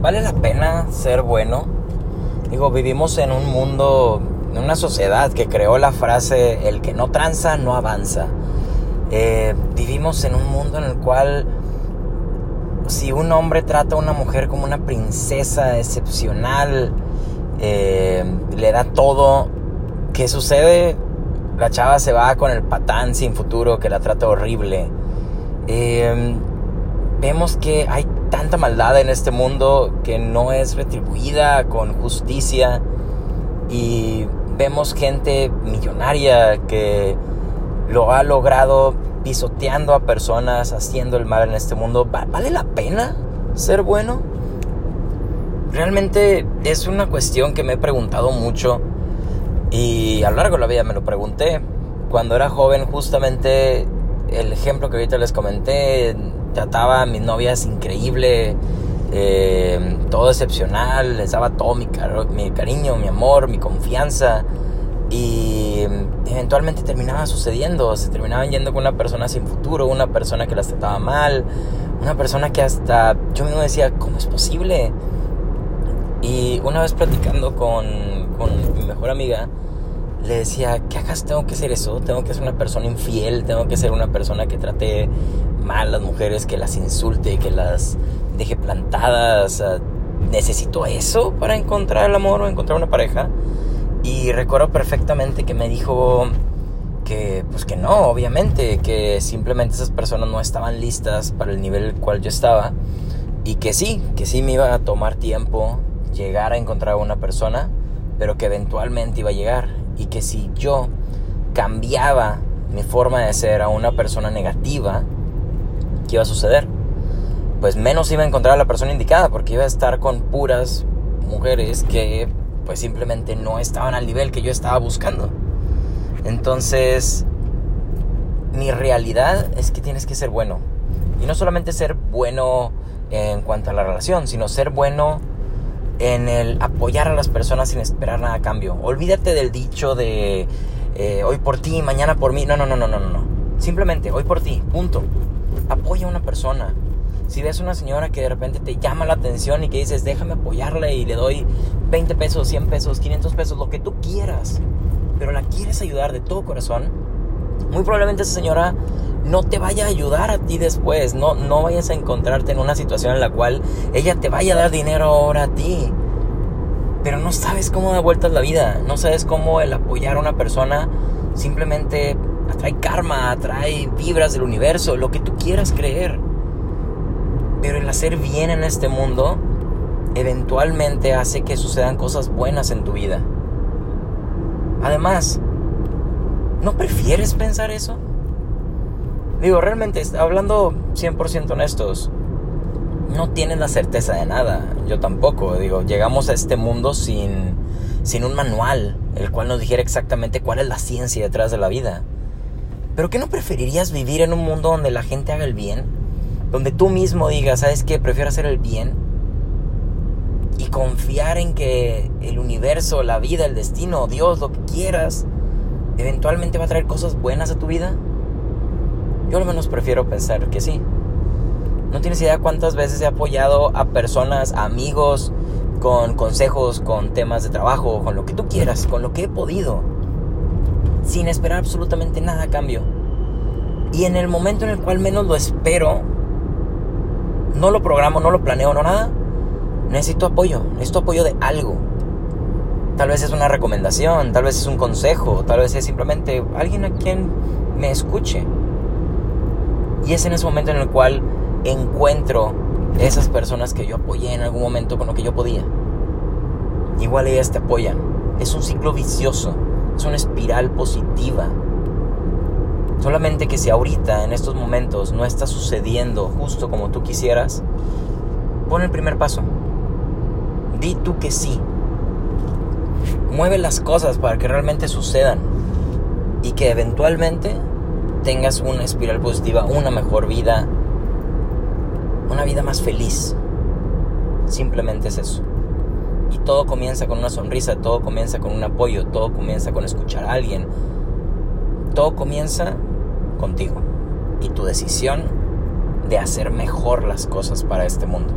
¿Vale la pena ser bueno? Digo, vivimos en un mundo, en una sociedad que creó la frase, el que no tranza no avanza. Eh, vivimos en un mundo en el cual si un hombre trata a una mujer como una princesa excepcional, eh, le da todo, ¿qué sucede? La chava se va con el patán sin futuro que la trata horrible. Eh, vemos que hay tanta maldad en este mundo que no es retribuida con justicia y vemos gente millonaria que lo ha logrado pisoteando a personas, haciendo el mal en este mundo. ¿Vale la pena ser bueno? Realmente es una cuestión que me he preguntado mucho y a lo largo de la vida me lo pregunté. Cuando era joven justamente el ejemplo que ahorita les comenté trataba a mis novias increíble, eh, todo excepcional, les daba todo mi, mi cariño, mi amor, mi confianza. Y eventualmente terminaba sucediendo, se terminaban yendo con una persona sin futuro, una persona que las trataba mal, una persona que hasta yo mismo decía, ¿cómo es posible? Y una vez platicando con, con mi mejor amiga, le decía, ¿qué acaso tengo que ser eso? Tengo que ser una persona infiel, tengo que ser una persona que trate mal a las mujeres, que las insulte, que las deje plantadas. ¿Necesito eso para encontrar el amor o encontrar una pareja? Y recuerdo perfectamente que me dijo que, pues que no, obviamente, que simplemente esas personas no estaban listas para el nivel el cual yo estaba. Y que sí, que sí me iba a tomar tiempo llegar a encontrar a una persona, pero que eventualmente iba a llegar y que si yo cambiaba mi forma de ser a una persona negativa, ¿qué iba a suceder? Pues menos iba a encontrar a la persona indicada porque iba a estar con puras mujeres que pues simplemente no estaban al nivel que yo estaba buscando. Entonces, mi realidad es que tienes que ser bueno. Y no solamente ser bueno en cuanto a la relación, sino ser bueno en el apoyar a las personas sin esperar nada a cambio. Olvídate del dicho de eh, hoy por ti, mañana por mí. No, no, no, no, no, no. Simplemente hoy por ti, punto. Apoya a una persona. Si ves una señora que de repente te llama la atención y que dices, déjame apoyarle y le doy 20 pesos, 100 pesos, 500 pesos, lo que tú quieras, pero la quieres ayudar de todo corazón, muy probablemente esa señora no te vaya a ayudar a ti después. No, no vayas a encontrarte en una situación en la cual ella te vaya a dar dinero ahora a ti. Pero no sabes cómo da vueltas la vida. No sabes cómo el apoyar a una persona simplemente atrae karma, atrae vibras del universo, lo que tú quieras creer. Pero el hacer bien en este mundo eventualmente hace que sucedan cosas buenas en tu vida. Además, ¿no prefieres pensar eso? Digo, realmente, hablando 100% honestos, no tienen la certeza de nada. Yo tampoco. Digo, llegamos a este mundo sin, sin un manual, el cual nos dijera exactamente cuál es la ciencia detrás de la vida. Pero ¿qué no preferirías vivir en un mundo donde la gente haga el bien? Donde tú mismo digas, ¿sabes qué? Prefiero hacer el bien. Y confiar en que el universo, la vida, el destino, Dios, lo que quieras, eventualmente va a traer cosas buenas a tu vida. Yo al menos prefiero pensar que sí. No tienes idea cuántas veces he apoyado a personas, amigos, con consejos, con temas de trabajo, con lo que tú quieras, con lo que he podido, sin esperar absolutamente nada a cambio. Y en el momento en el cual menos lo espero, no lo programo, no lo planeo, no nada, necesito apoyo, necesito apoyo de algo. Tal vez es una recomendación, tal vez es un consejo, tal vez es simplemente alguien a quien me escuche. Y es en ese momento en el cual encuentro esas personas que yo apoyé en algún momento con lo que yo podía. Igual ellas te apoyan. Es un ciclo vicioso, es una espiral positiva. Solamente que si ahorita, en estos momentos, no está sucediendo justo como tú quisieras, pon el primer paso. Di tú que sí. Mueve las cosas para que realmente sucedan y que eventualmente tengas una espiral positiva, una mejor vida, una vida más feliz. Simplemente es eso. Y todo comienza con una sonrisa, todo comienza con un apoyo, todo comienza con escuchar a alguien. Todo comienza contigo y tu decisión de hacer mejor las cosas para este mundo.